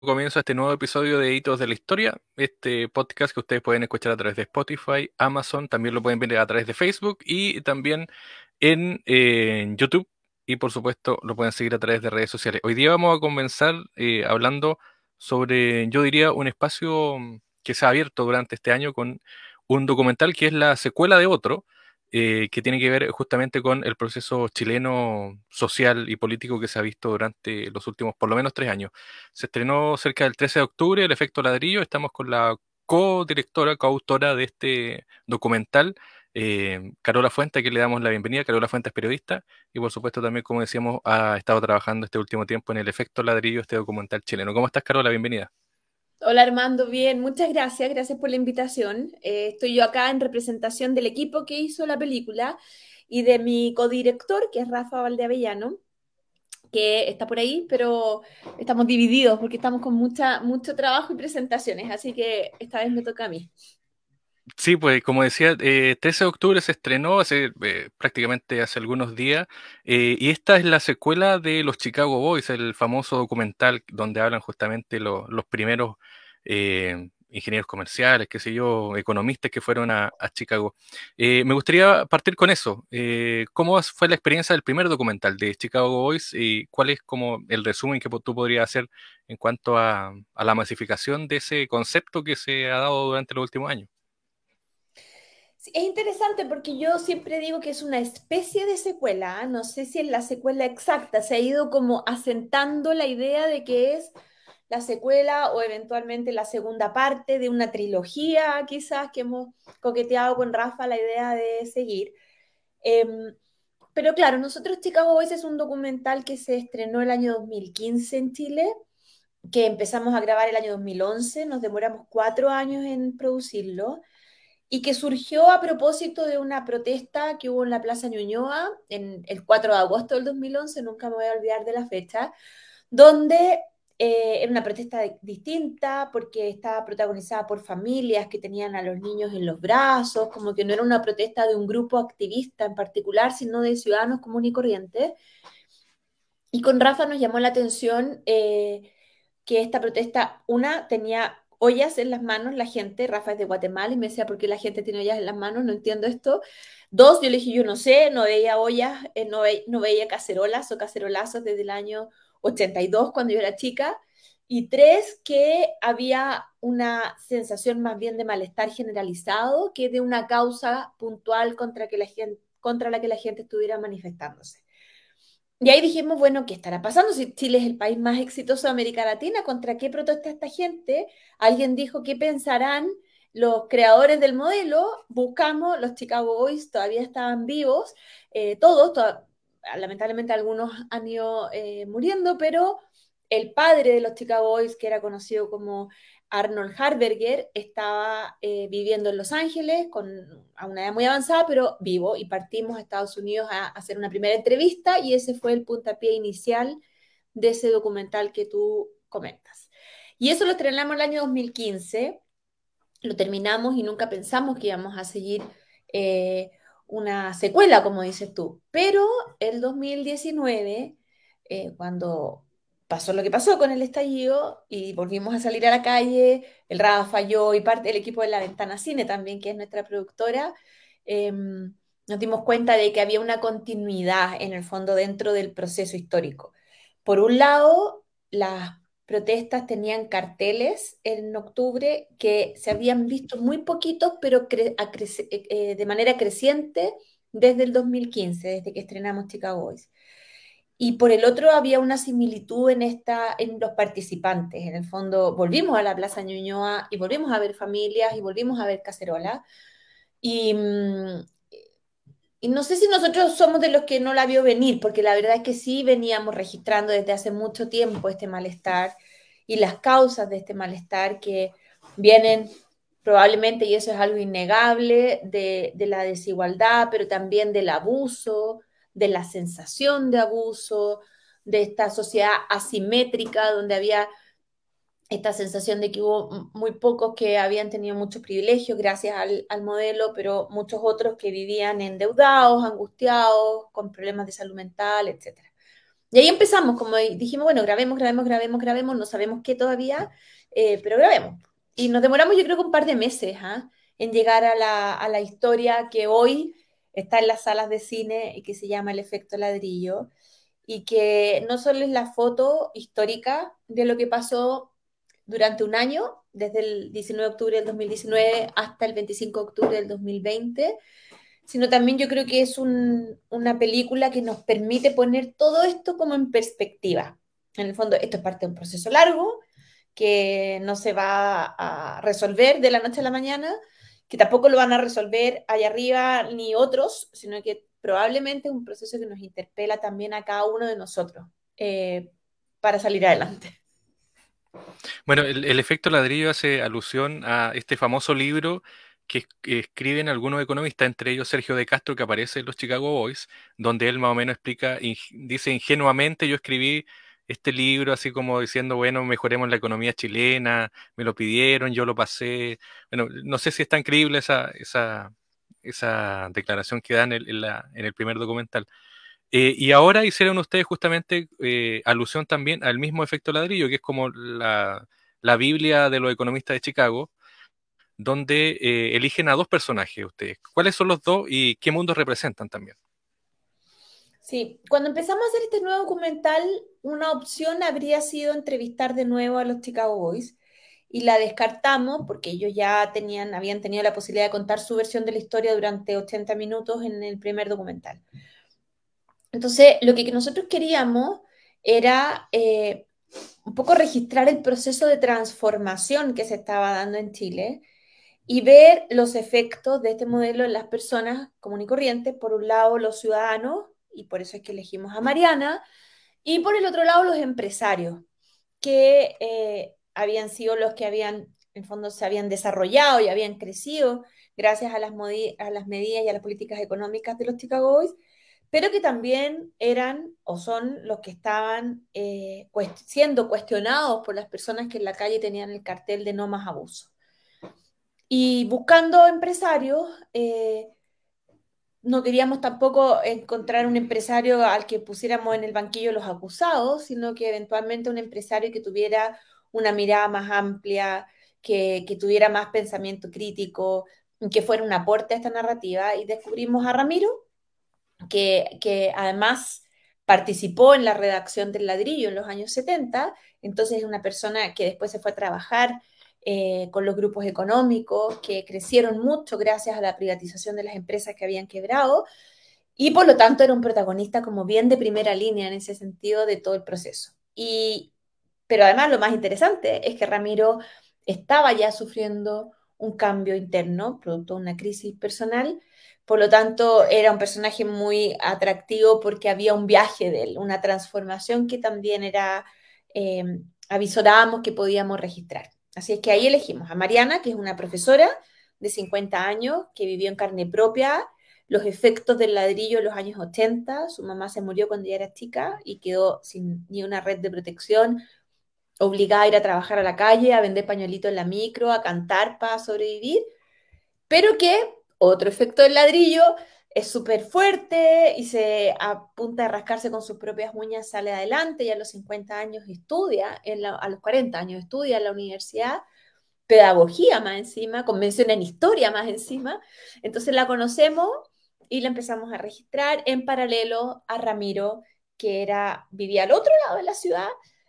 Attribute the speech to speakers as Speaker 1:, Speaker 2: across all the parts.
Speaker 1: comienzo a este nuevo episodio de Hitos de la Historia, este podcast que ustedes pueden escuchar a través de Spotify, Amazon, también lo pueden ver a través de Facebook y también en, YouTube y por supuesto lo pueden seguir a través de redes sociales. Hoy día vamos a comenzar eh, hablando sobre, yo diría, un espacio que se ha abierto durante este año con un documental que es la secuela de otro, eh, que tiene que ver justamente con el proceso chileno social y político que se ha visto durante los últimos por lo menos tres años. Se estrenó cerca del 13 de octubre el efecto ladrillo, estamos con la co-directora, co-autora de este documental, eh, Carola Fuente, que le damos la bienvenida. Carola Fuente es periodista y por supuesto también, como decíamos, ha estado trabajando este último tiempo en el efecto ladrillo, este documental chileno. ¿Cómo estás, Carola? Bienvenida.
Speaker 2: Hola Armando, bien, muchas gracias, gracias por la invitación. Eh, estoy yo acá en representación del equipo que hizo la película y de mi codirector, que es Rafa Valdeavellano, que está por ahí, pero estamos divididos porque estamos con mucha, mucho trabajo y presentaciones, así que esta vez me toca a mí.
Speaker 1: Sí, pues como decía, eh, 13 de octubre se estrenó hace eh, prácticamente hace algunos días eh, y esta es la secuela de los Chicago Boys, el famoso documental donde hablan justamente los primeros eh, ingenieros comerciales, qué sé yo, economistas que fueron a, Chicago. me gustaría partir con eso. ¿Cómo fue la experiencia del primer documental de Chicago Boys y cuál es como el resumen que tú podrías hacer en cuanto a la masificación de ese concepto que se ha dado durante los últimos años?
Speaker 2: Es interesante porque yo siempre digo que es una especie de secuela, ¿ah? no sé si es la secuela exacta, se ha ido como asentando la idea de que es la secuela o eventualmente la segunda parte de una trilogía, quizás que hemos coqueteado con Rafa la idea de seguir. Em, pero claro, nosotros Chicago Boys es un documental que se estrenó el año 2015 en Chile, que empezamos a grabar el año 2011, nos demoramos cuatro años en producirlo y que surgió a propósito de una protesta que hubo en la Plaza Ñuñoa en el 4 de agosto del 2011, nunca me voy a olvidar de la fecha, donde eh, era una protesta distinta porque estaba protagonizada por familias que tenían a los niños en los brazos, como que no era una protesta de un grupo activista en particular, sino de ciudadanos comunes y corrientes. Y con Rafa nos llamó la atención eh, que esta protesta, una, tenía ollas en las manos la gente, Rafa es de Guatemala y me decía, ¿por qué la gente tiene ollas en las manos? No entiendo esto. Dos, yo le dije, yo no sé, no veía ollas, eh, no, no veía cacerolas o cacerolazos desde el año 82 cuando yo era chica. Y tres, que había una sensación más bien de malestar generalizado que de una causa puntual contra, que la gente, contra la que la gente estuviera manifestándose. Y ahí dijimos, bueno, ¿qué estará pasando? Si Chile es el país más exitoso de América Latina, ¿contra qué protesta esta gente? Alguien dijo, ¿qué pensarán los creadores del modelo? Buscamos, los Chicago Boys todavía estaban vivos, eh, todos, lamentablemente algunos han ido eh, muriendo, pero el padre de los Chicago Boys, que era conocido como Arnold Harberger estaba eh, viviendo en Los Ángeles con, a una edad muy avanzada, pero vivo, y partimos a Estados Unidos a, hacer una primera entrevista y ese fue el puntapié inicial de ese documental que tú comentas. Y eso lo estrenamos el año 2015, lo terminamos y nunca pensamos que íbamos a seguir eh, una secuela, como dices tú, pero el 2019, eh, cuando pasó lo que pasó con el estallido y volvimos a salir a la calle, el Rafa, yo y parte del equipo de La Ventana Cine también, que es nuestra productora, em, nos dimos cuenta de que había una continuidad en el fondo dentro del proceso histórico. Por un lado, las protestas tenían carteles en octubre que se habían visto muy poquitos, pero eh, eh, de manera creciente desde el 2015, desde que estrenamos Chicago Boys y por el otro había una similitud en, esta, en los participantes. En el fondo, volvimos a la Plaza Ñuñoa y volvimos a ver familias y volvimos a ver cacerola. Y, mm, y no sé si nosotros somos de los que no la vio venir, porque la verdad es que sí veníamos registrando desde hace mucho tiempo este malestar y las causas de este malestar que vienen probablemente, y eso es algo innegable, de, de la desigualdad, pero también del abuso, de la sensación de abuso, de esta sociedad asimétrica donde había esta sensación de que hubo muy pocos que habían tenido muchos privilegios gracias al, modelo, pero muchos otros que vivían endeudados, angustiados, con problemas de salud mental, etc. Y ahí empezamos, como dijimos, bueno, grabemos, grabemos, grabemos, grabemos, no sabemos qué todavía, eh, pero grabemos. Y nos demoramos yo creo que un par de meses ¿ah? en llegar a la, a la historia que hoy está en las salas de cine y que se llama El efecto ladrillo y que no solo es la foto histórica de lo que pasó durante un año, desde el 19 de octubre del 2019 hasta el 25 de octubre del 2020, sino también yo creo que es un, una película que nos permite poner todo esto como en perspectiva. En el fondo, esto es parte de un proceso largo que no se va a resolver de la noche a la mañana, que tampoco lo van a resolver allá arriba ni otros, sino que probablemente es un proceso que nos interpela también a cada uno de nosotros eh, para salir adelante.
Speaker 1: Bueno, el, el, efecto ladrillo hace alusión a este famoso libro que, escriben algunos economistas, entre ellos Sergio de Castro, que aparece en los Chicago Boys, donde él más o menos explica, dice ingenuamente, yo escribí este libro así como diciendo, bueno, mejoremos la economía chilena, me lo pidieron, yo lo pasé. Bueno, no sé si es tan creíble esa, esa, esa declaración que dan en, en, la, en el primer documental. Eh, y ahora hicieron ustedes justamente eh, alusión también al mismo efecto ladrillo, que es como la, la Biblia de los economistas de Chicago, donde eh, eligen a dos personajes ustedes. ¿Cuáles son los dos y qué mundos representan también?
Speaker 2: Sí, cuando empezamos a hacer este nuevo documental, una opción habría sido entrevistar de nuevo a los Chicago Boys y la descartamos porque ellos ya tenían, habían tenido la posibilidad de contar su versión de la historia durante 80 minutos en el primer documental. Entonces, lo que nosotros queríamos era eh, un poco registrar el proceso de transformación que se estaba dando en Chile y ver los efectos de este modelo en las personas comunes y corrientes, por un lado los ciudadanos, y por eso es que elegimos a Mariana, y por el otro lado los empresarios, que eh, habían sido los que habían, en fondo, se habían desarrollado y habían crecido gracias a las, medidas y a las políticas económicas de los Chicago Boys, pero que también eran o son los que estaban eh, siendo cuestionados por las personas que en la calle tenían el cartel de no más abuso. Y buscando empresarios, eh, no queríamos tampoco encontrar un empresario al que pusiéramos en el banquillo los acusados, sino que eventualmente un empresario que tuviera una mirada más amplia, que, que tuviera más pensamiento crítico, que fuera un aporte a esta narrativa. Y descubrimos a Ramiro, que, que además participó en la redacción del ladrillo en los años 70, entonces es una persona que después se fue a trabajar eh, con los grupos económicos que crecieron mucho gracias a la privatización de las empresas que habían quebrado y por lo tanto era un protagonista como bien de primera línea en ese sentido de todo el proceso. Y, pero además lo más interesante es que Ramiro estaba ya sufriendo un cambio interno, producto de una crisis personal, por lo tanto era un personaje muy atractivo porque había un viaje de él, una transformación que también era, eh, avisorábamos que podíamos registrar. Así es que ahí elegimos a Mariana, que es una profesora de 50 años, que vivió en carne propia los efectos del ladrillo en los años 80. Su mamá se murió cuando ella era chica y quedó sin ni una red de protección, obligada a ir a trabajar a la calle, a vender pañuelitos en la micro, a cantar para sobrevivir, pero que otro efecto del ladrillo es súper fuerte y se apunta a rascarse con sus propias uñas, sale adelante y a los 50 años estudia, en a los 40 años estudia en la universidad, pedagogía más encima, convención en historia más encima. Entonces la conocemos y la empezamos a registrar en paralelo a Ramiro, que era, vivía al otro lado de la ciudad,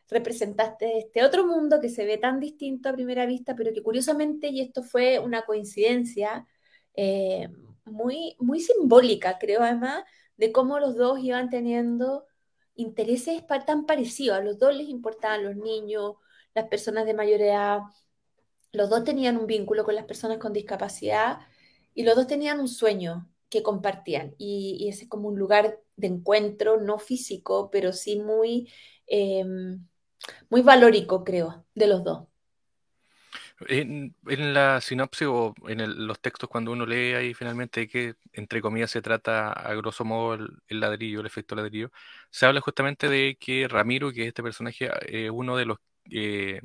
Speaker 2: representaste este otro mundo que se ve tan distinto a primera vista, pero que curiosamente, y esto fue una coincidencia, eh, muy, muy simbólica, creo, además, de cómo los dos iban teniendo intereses tan parecidos. A los dos les importaban los niños, las personas de mayor edad. Los dos tenían un vínculo con las personas con discapacidad y los dos tenían un sueño que compartían. Y, ese es como un lugar de encuentro, no físico, pero sí muy, eh, muy valórico, creo, de los dos.
Speaker 1: En, la sinopsis o en el, los textos cuando uno lee ahí finalmente que entre comillas se trata a grosso modo el, ladrillo, el efecto ladrillo, se habla justamente de que Ramiro, que es este personaje, es uno de los, eh,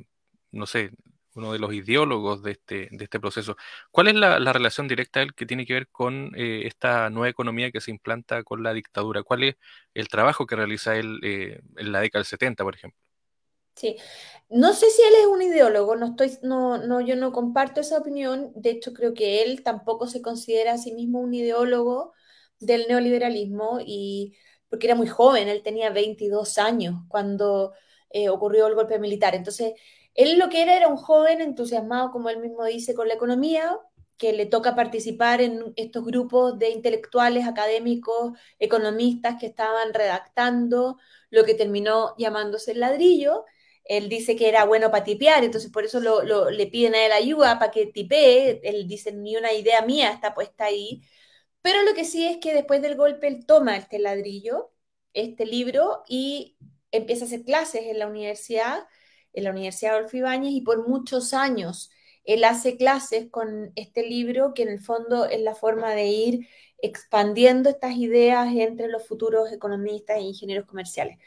Speaker 1: no sé, uno de los ideólogos de este, de este proceso. ¿Cuál es la, relación directa que tiene que ver con eh, esta nueva economía que se implanta con la dictadura? ¿Cuál es el trabajo que realiza él eh, en la década del 70, por ejemplo?
Speaker 2: Sí, no sé si él es un ideólogo, no estoy, no, no, yo no comparto esa opinión. De hecho, creo que él tampoco se considera a sí mismo un ideólogo del neoliberalismo y porque era muy joven, él tenía 22 años cuando eh, ocurrió el golpe militar. Entonces, él lo que era era un joven entusiasmado, como él mismo dice, con la economía, que le toca participar en estos grupos de intelectuales, académicos, economistas que estaban redactando lo que terminó llamándose el ladrillo. Él dice que era bueno para tipear, entonces por eso le piden a él ayuda para que tipee. Él dice, ni una idea mía está puesta ahí. Pero lo que sí es que después del golpe él toma este ladrillo, este libro, y empieza a hacer clases en la universidad en la Universidad Adolfo Ibáñez y por muchos años él hace clases con este libro que en el fondo es la forma de ir expandiendo estas ideas entre los futuros economistas e ingenieros comerciales.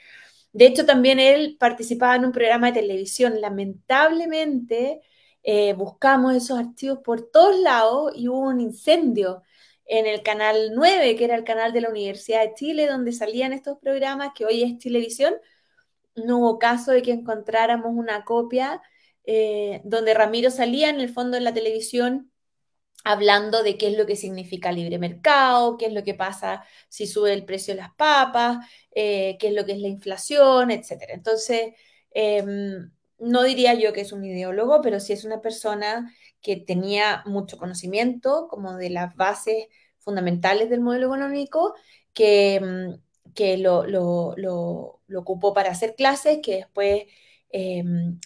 Speaker 2: De hecho, también él participaba en un programa de televisión. Lamentablemente, eh, buscamos esos archivos por todos lados y hubo un incendio en el canal 9, que era el canal de la Universidad de Chile, donde salían estos programas, que hoy es televisión, no hubo caso de que encontráramos una copia eh, donde Ramiro salía en el fondo en la televisión hablando de qué es lo que significa libre mercado, qué es lo que pasa si sube el precio de las papas, eh, qué es lo que es la inflación, etc. Entonces, em, no diría yo que es un ideólogo, pero sí es una persona que tenía mucho conocimiento como de las bases fundamentales del modelo económico, que em, que lo, lo, lo, ocupó para hacer clases, que después eh,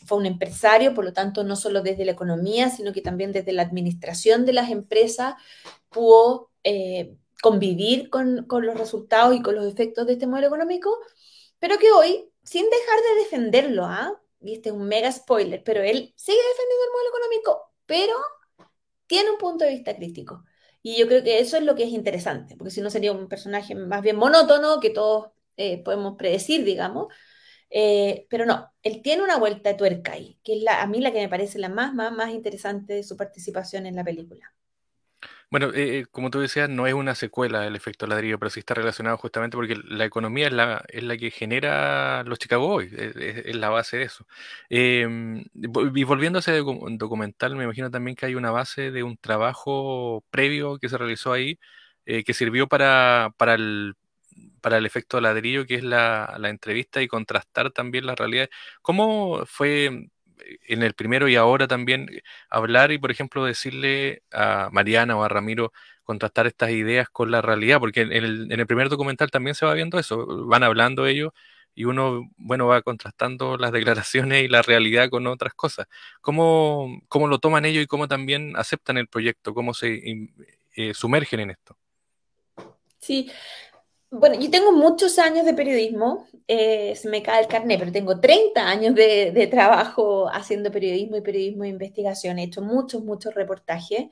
Speaker 2: fue un empresario, por lo tanto, no solo desde la economía, sino que también desde la administración de las empresas pudo eh, convivir con, con, los resultados y con los efectos de este modelo económico, pero que hoy, sin dejar de defenderlo, ¿ah? y este es un mega spoiler, pero él sigue defendiendo el modelo económico, pero tiene un punto de vista crítico. Y yo creo que eso es lo que es interesante, porque si no sería un personaje más bien monótono que todos eh, podemos predecir, digamos. Eh, pero no, él tiene una vuelta de tuerca ahí, que es la, a mí la que me parece la más, más, más interesante de su participación en la película.
Speaker 1: Bueno, eh, eh, como tú decías, no es una secuela del efecto ladrillo, pero sí está relacionado justamente porque la economía es la, es la que genera los Chicago Boys, es, la base de eso. Em, y volviendo a ese documental, me imagino también que hay una base de un trabajo previo que se realizó ahí, eh, que sirvió para, para, el, para el efecto ladrillo, que es la, la entrevista y contrastar también las realidades. ¿Cómo fue en el primero y ahora también hablar y, por ejemplo, decirle a Mariana o a Ramiro contrastar estas ideas con la realidad, porque en el, primer documental también se va viendo eso, van hablando ellos y uno, bueno, va contrastando las declaraciones y la realidad con otras cosas. ¿Cómo, cómo lo toman ellos y cómo también aceptan el proyecto? ¿Cómo se eh, sumergen en esto?
Speaker 2: Sí, bueno, yo tengo muchos años de periodismo, eh, se me cae el carnet, pero tengo 30 años de, trabajo haciendo periodismo y periodismo de investigación. He hecho muchos, muchos reportajes.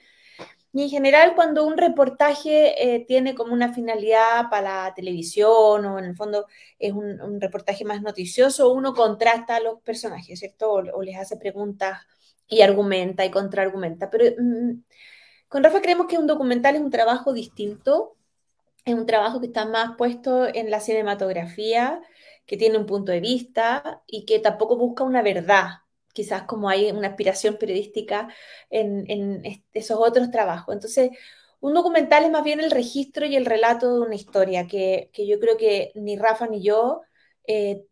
Speaker 2: Y en general, cuando un reportaje eh, tiene como una finalidad para la televisión o en el fondo es un, reportaje más noticioso, uno contrasta a los personajes, ¿cierto? O, les hace preguntas y argumenta y contraargumenta. Pero mm, con Rafa creemos que un documental es un trabajo distinto es un trabajo que está más puesto en la cinematografía, que tiene un punto de vista y que tampoco busca una verdad, quizás como hay una aspiración periodística en, esos otros trabajos. Entonces, un documental es más bien el registro y el relato de una historia que, yo creo que ni Rafa ni yo eh,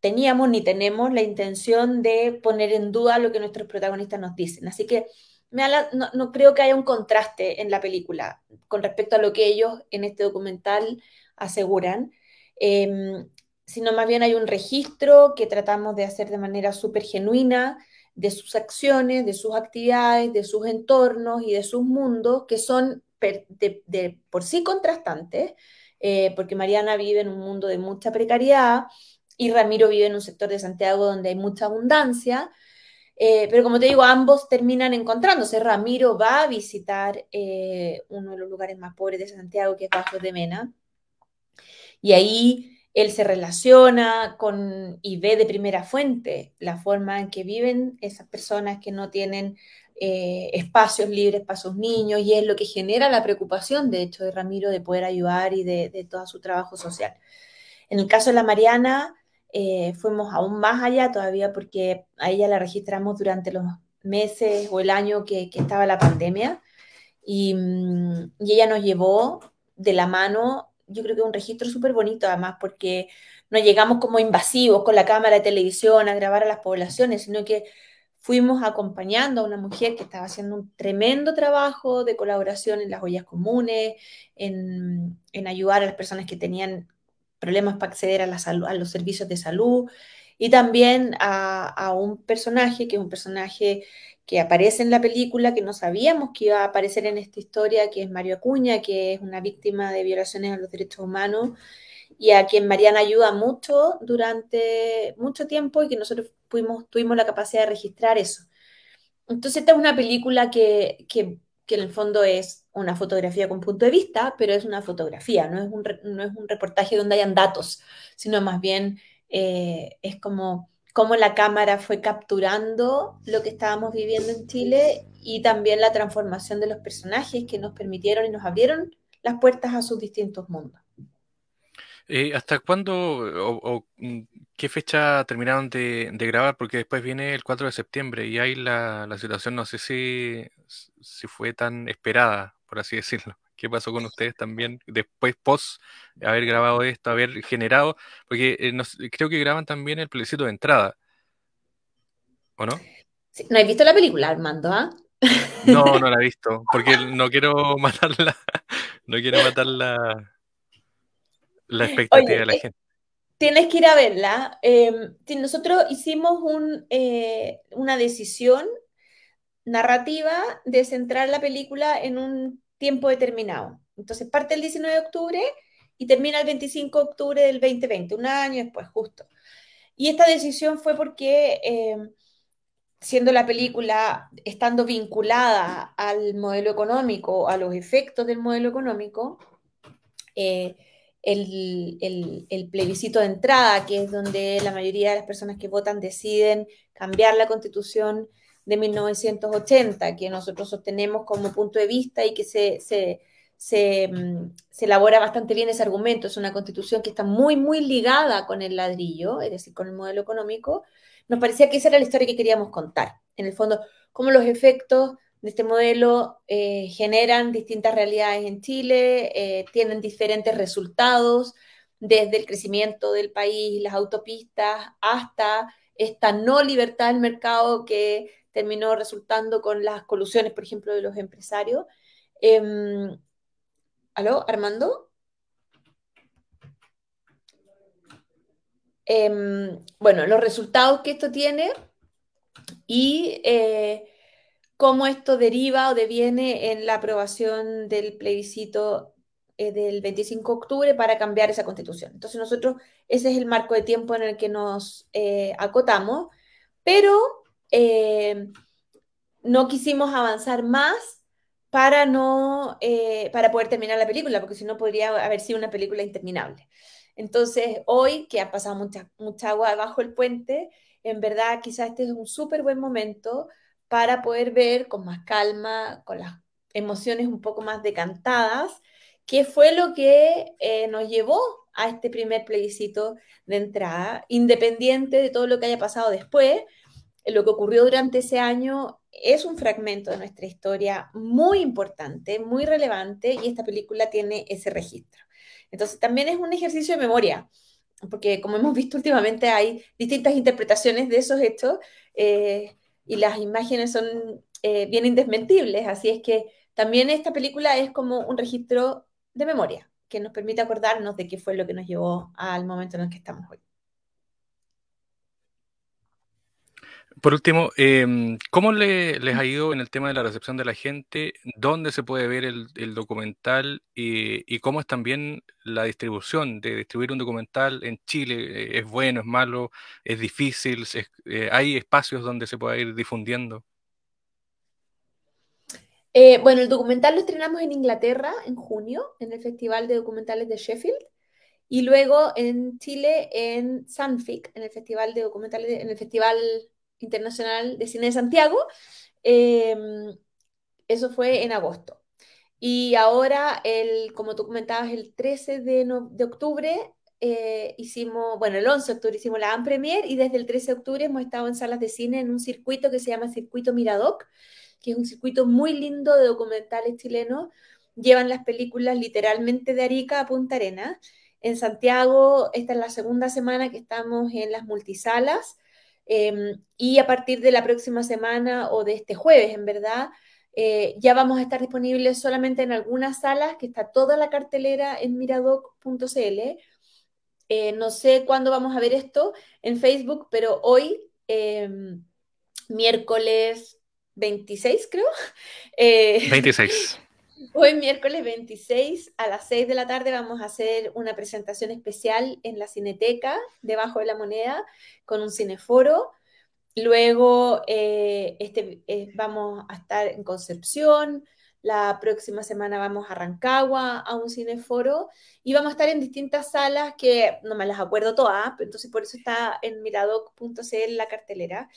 Speaker 2: teníamos ni tenemos la intención de poner en duda lo que nuestros protagonistas nos dicen. Así que no, creo que haya un contraste en la película con respecto a lo que ellos en este documental aseguran, em, sino más bien hay un registro que tratamos de hacer de manera súper genuina de sus acciones, de sus actividades, de sus entornos y de sus mundos que son de, por sí contrastantes, eh, porque Mariana vive en un mundo de mucha precariedad y Ramiro vive en un sector de Santiago donde hay mucha abundancia, eh, pero como te digo, ambos terminan encontrándose. Ramiro va a visitar eh, uno de los lugares más pobres de Santiago, que es Bajo de Mena. Y ahí él se relaciona con y ve de primera fuente la forma en que viven esas personas que no tienen eh, espacios libres para sus niños y es lo que genera la preocupación, de hecho, de Ramiro de poder ayudar y de todo su trabajo social. En el caso de la Mariana, eh, fuimos aún más allá todavía porque a ella la registramos durante los meses o el año que, que estaba la pandemia. Y, mm, y, ella nos llevó de la mano, yo creo que un registro súper bonito además porque no llegamos como invasivos con la cámara de televisión a grabar a las poblaciones, sino que fuimos acompañando a una mujer que estaba haciendo un tremendo trabajo de colaboración en las ollas comunes, en, en ayudar a las personas que tenían problemas para acceder a, la salud, a los servicios de salud, y también a, un personaje que es un personaje que aparece en la película, que no sabíamos que iba a aparecer en esta historia, que es Mario Acuña, que es una víctima de violaciones a los derechos humanos y a quien Mariana ayuda mucho durante mucho tiempo y que nosotros tuvimos la capacidad de registrar eso. Entonces esta es una película que, que, en el fondo es una fotografía con punto de vista, pero es una fotografía, no es un, no es un reportaje donde hayan datos, sino más bien eh, es como cómo la cámara fue capturando lo que estábamos viviendo en Chile y también la transformación de los personajes que nos permitieron y nos abrieron las puertas a sus distintos mundos.
Speaker 1: Eh, ¿Hasta cuándo o, o, mm, qué fecha terminaron de, de, grabar? Porque después viene el 4 de septiembre y ahí la, la situación no sé si, si fue tan esperada, por así decirlo. ¿Qué pasó con ustedes también después, post haber grabado esto, haber generado? Porque eh, nos, creo que graban también el plebiscito de entrada, ¿o no?
Speaker 2: Sí, ¿No has visto la película, Armando? ¿ah?
Speaker 1: No, no la he visto, porque no quiero matarla, no quiero matarla la expectativa
Speaker 2: Oye,
Speaker 1: de la
Speaker 2: eh,
Speaker 1: gente.
Speaker 2: Tienes que ir a verla. Eh, si nosotros hicimos un, eh, una decisión narrativa de centrar la película en un tiempo determinado. Entonces parte el 19 de octubre y termina el 25 de octubre del 2020, un año después, justo. Y esta decisión fue porque, eh, siendo la película, estando vinculada al modelo económico, a los efectos del modelo económico, eh, el, el, el, plebiscito de entrada, que es donde la mayoría de las personas que votan deciden cambiar la constitución de 1980, que nosotros sostenemos como punto de vista y que se, se, se, mm, se, elabora bastante bien ese argumento. Es una constitución que está muy, muy ligada con el ladrillo, es decir, con el modelo económico. Nos parecía que esa era la historia que queríamos contar. En el fondo, cómo los efectos de este modelo eh, generan distintas realidades en Chile, eh, tienen diferentes resultados, desde el crecimiento del país, las autopistas, hasta esta no libertad del mercado que terminó resultando con las colusiones, por ejemplo, de los empresarios. Eh, ¿Aló, Armando? Eh, bueno, los resultados que esto tiene y eh, cómo esto deriva o deviene en la aprobación del plebiscito eh, del 25 de octubre para cambiar esa constitución. Entonces nosotros, ese es el marco de tiempo en el que nos eh, acotamos, pero eh, no quisimos avanzar más para, no, para poder terminar la película, porque si no podría haber sido una película interminable. Entonces, hoy, que ha pasado mucha, mucha agua bajo el puente, en verdad quizás este es un súper buen momento para poder ver con más calma, con las emociones un poco más decantadas, qué fue lo que eh, nos llevó a este primer plebiscito de entrada, independiente de todo lo que haya pasado después. Lo que ocurrió durante ese año es un fragmento de nuestra historia muy importante, muy relevante, y esta película tiene ese registro. Entonces, también es un ejercicio de memoria, porque como hemos visto últimamente hay distintas interpretaciones de esos hechos eh, y las imágenes son eh, bien indesmentibles, así es que también esta película es como un registro de memoria que nos permite acordarnos de qué fue lo que nos llevó al momento en el que estamos hoy.
Speaker 1: Por último, eh, ¿cómo le, les ha ido en el tema de la recepción de la gente? ¿Dónde se puede ver el, documental? Y, cómo es también la distribución de distribuir un documental en Chile? ¿Es bueno, es malo, es difícil? Eh, ¿Hay espacios donde se pueda ir difundiendo?
Speaker 2: Eh, bueno, el documental lo estrenamos en Inglaterra en junio, en el Festival de Documentales de Sheffield. y luego en Chile en Sanfic, en el Festival de Documentales, en el Festival Internacional de Cine de Santiago. Em, eso fue en agosto. Y ahora, el, como tú comentabas, el 13 de, de octubre eh, hicimos, bueno, el 11 de octubre hicimos la Am Premier y desde el 13 de octubre hemos estado en salas de cine en un circuito que se llama Circuito Miradoc, que es un circuito muy lindo de documentales chilenos. Llevan las películas literalmente de Arica a Punta Arena. En Santiago, esta es la segunda semana que estamos en las multisalas. Em, y a partir de la próxima semana o de este jueves, en verdad, eh, ya vamos a estar disponibles solamente en algunas salas, que está toda la cartelera en miradoc.cl. Eh, no sé cuándo vamos a ver esto en Facebook, pero hoy, em, miércoles 26, creo.
Speaker 1: 26.
Speaker 2: Eh, hoy, miércoles 26, a las 6 de la tarde, vamos a hacer una presentación especial en la Cineteca, debajo de la moneda, con un cineforo. Luego, eh, este, vamos a estar en Concepción, la próxima semana vamos a Rancagua a un cineforo y vamos a estar en distintas salas que no me las acuerdo todas, entonces por eso está en miradoc.cl la cartelera.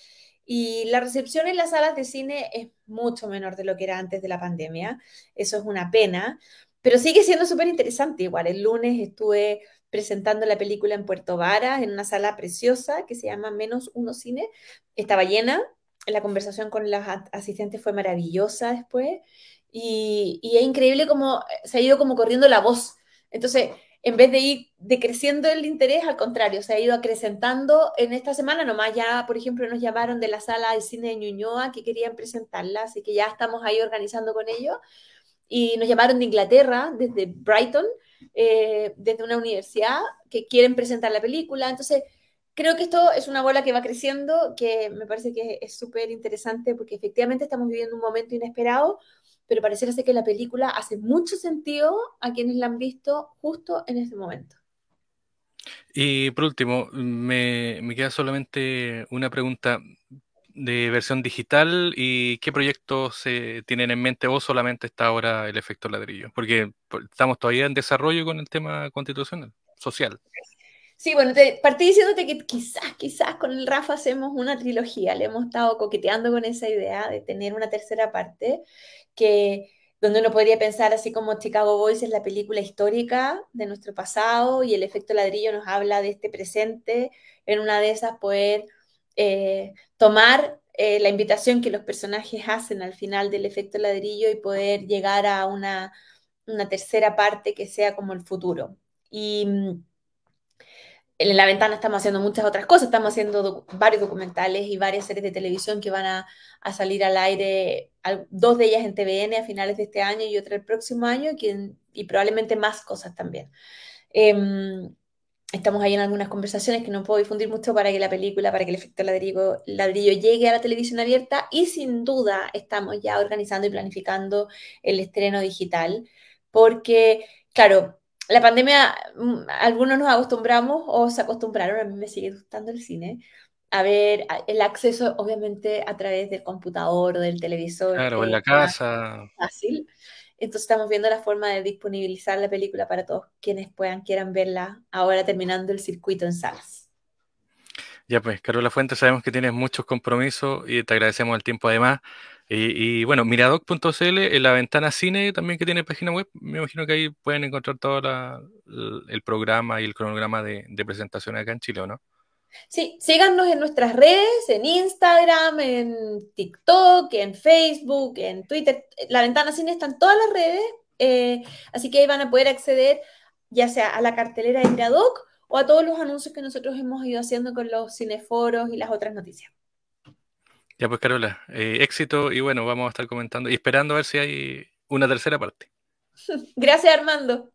Speaker 2: Y la recepción en las salas de cine es mucho menor de lo que era antes de la pandemia. Eso es una pena, pero sigue siendo súper interesante. Igual, el lunes estuve presentando la película en Puerto Varas, en una sala preciosa que se llama Menos Uno Cine. Estaba llena, la conversación con las asistentes fue maravillosa después. Y, es increíble cómo se ha ido como corriendo la voz. Entonces, en vez de ir decreciendo el interés, al contrario, se ha ido acrecentando en esta semana. Nomás ya, por ejemplo, nos llamaron de la sala de cine de Ñuñoa que querían presentarla, así que ya estamos ahí organizando con ellos. Y nos llamaron de Inglaterra, desde Brighton, eh, desde una universidad, que quieren presentar la película. Entonces, creo que esto es una bola que va creciendo, que me parece que es súper interesante porque efectivamente estamos viviendo un momento inesperado pero pareciera ser que la película hace mucho sentido a quienes la han visto justo en ese momento.
Speaker 1: Y por último, me, queda solamente una pregunta de versión digital y qué proyectos se tienen en mente o solamente está ahora el efecto ladrillo, porque estamos todavía en desarrollo con el tema constitucional, social.
Speaker 2: Sí, bueno, te partí diciéndote que quizás, quizás con el Rafa hacemos una trilogía, le hemos estado coqueteando con esa idea de tener una tercera parte que donde uno podría pensar así como Chicago Boys es la película histórica de nuestro pasado y el efecto ladrillo nos habla de este presente, en una de esas poder eh, tomar eh, la invitación que los personajes hacen al final del efecto ladrillo y poder llegar a una, una tercera parte que sea como el futuro. Y en la ventana estamos haciendo muchas otras cosas, estamos haciendo varios documentales y varias series de televisión que van a, salir al aire, dos de ellas en TVN a finales de este año y otra el próximo año y, probablemente más cosas también. Em, estamos ahí en algunas conversaciones que no puedo difundir mucho para que la película, para que el efecto ladrillo, ladrillo llegue a la televisión abierta y sin duda estamos ya organizando y planificando el estreno digital porque, claro, la pandemia, mm, algunos nos acostumbramos o se acostumbraron, a mí me sigue gustando el cine, a ver el acceso obviamente a través del computador o del televisor.
Speaker 1: Claro, en la casa.
Speaker 2: Fácil. Entonces estamos viendo la forma de disponibilizar la película para todos quienes puedan, quieran verla ahora terminando el circuito en salas.
Speaker 1: Ya pues, Carola Fuentes, sabemos que tienes muchos compromisos y te agradecemos el tiempo además. Y, bueno, miradoc.cl, en la ventana cine también que tiene página web, me imagino que ahí pueden encontrar todo el programa y el cronograma de, de presentaciones acá en Chile, ¿o no?
Speaker 2: Sí, síganos en nuestras redes, en Instagram, en TikTok, en Facebook, en Twitter. La ventana cine está en todas las redes, eh, así que ahí van a poder acceder ya sea a la cartelera de Miradoc o a todos los anuncios que nosotros hemos ido haciendo con los cineforos y las otras noticias.
Speaker 1: Ya pues Carola, eh, éxito y bueno, vamos a estar comentando y esperando a ver si hay una tercera parte.
Speaker 2: Gracias Armando.